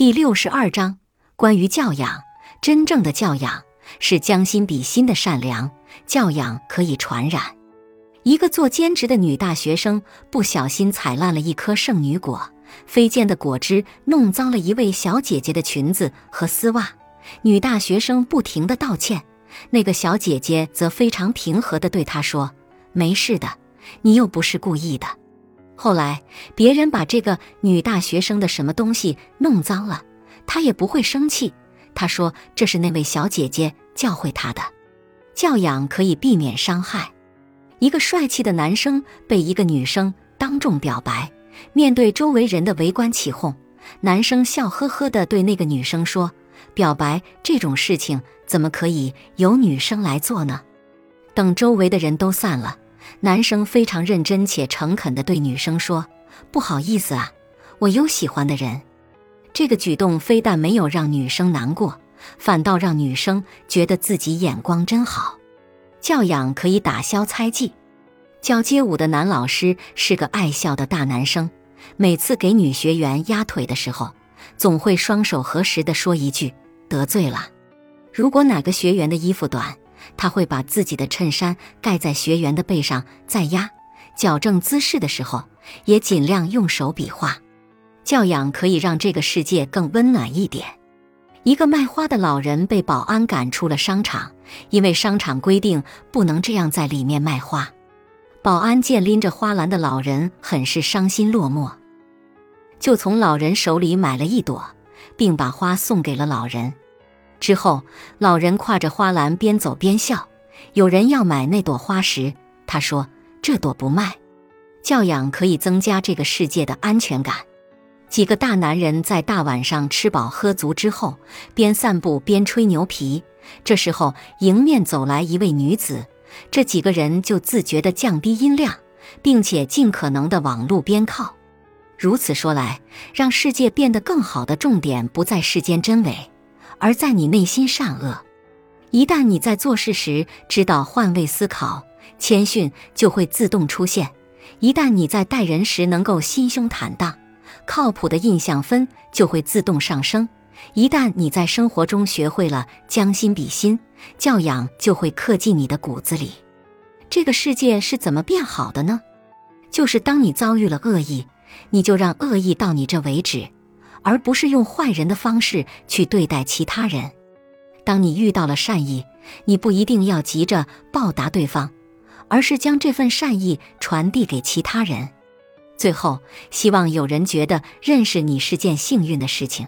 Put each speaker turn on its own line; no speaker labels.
第六十二章关于教养。真正的教养是将心比心的善良，教养可以传染。一个做兼职的女大学生不小心踩烂了一颗圣女果，飞溅的果汁弄脏了一位小姐姐的裙子和丝袜。女大学生不停的道歉，那个小姐姐则非常平和的对她说：“没事的，你又不是故意的。”后来别人把这个女大学生的什么东西弄脏了，她也不会生气。她说：“这是那位小姐姐教会她的，教养可以避免伤害。”一个帅气的男生被一个女生当众表白，面对周围人的围观起哄，男生笑呵呵地对那个女生说：“表白这种事情怎么可以由女生来做呢？”等周围的人都散了。男生非常认真且诚恳地对女生说：“不好意思啊，我有喜欢的人。”这个举动非但没有让女生难过，反倒让女生觉得自己眼光真好。教养可以打消猜忌。教街舞的男老师是个爱笑的大男生，每次给女学员压腿的时候，总会双手合十地说一句“得罪了”。如果哪个学员的衣服短，他会把自己的衬衫盖在学员的背上再压，矫正姿势的时候也尽量用手比划。教养可以让这个世界更温暖一点。一个卖花的老人被保安赶出了商场，因为商场规定不能这样在里面卖花。保安见拎着花篮的老人很是伤心落寞，就从老人手里买了一朵，并把花送给了老人。之后，老人挎着花篮边走边笑。有人要买那朵花时，他说：“这朵不卖。”教养可以增加这个世界的安全感。几个大男人在大晚上吃饱喝足之后，边散步边吹牛皮。这时候，迎面走来一位女子，这几个人就自觉地降低音量，并且尽可能地往路边靠。如此说来，让世界变得更好的重点不在世间真伪。而在你内心善恶，一旦你在做事时知道换位思考，谦逊就会自动出现；一旦你在待人时能够心胸坦荡，靠谱的印象分就会自动上升；一旦你在生活中学会了将心比心，教养就会刻进你的骨子里。这个世界是怎么变好的呢？就是当你遭遇了恶意，你就让恶意到你这为止。而不是用坏人的方式去对待其他人。当你遇到了善意，你不一定要急着报答对方，而是将这份善意传递给其他人。最后，希望有人觉得认识你是件幸运的事情。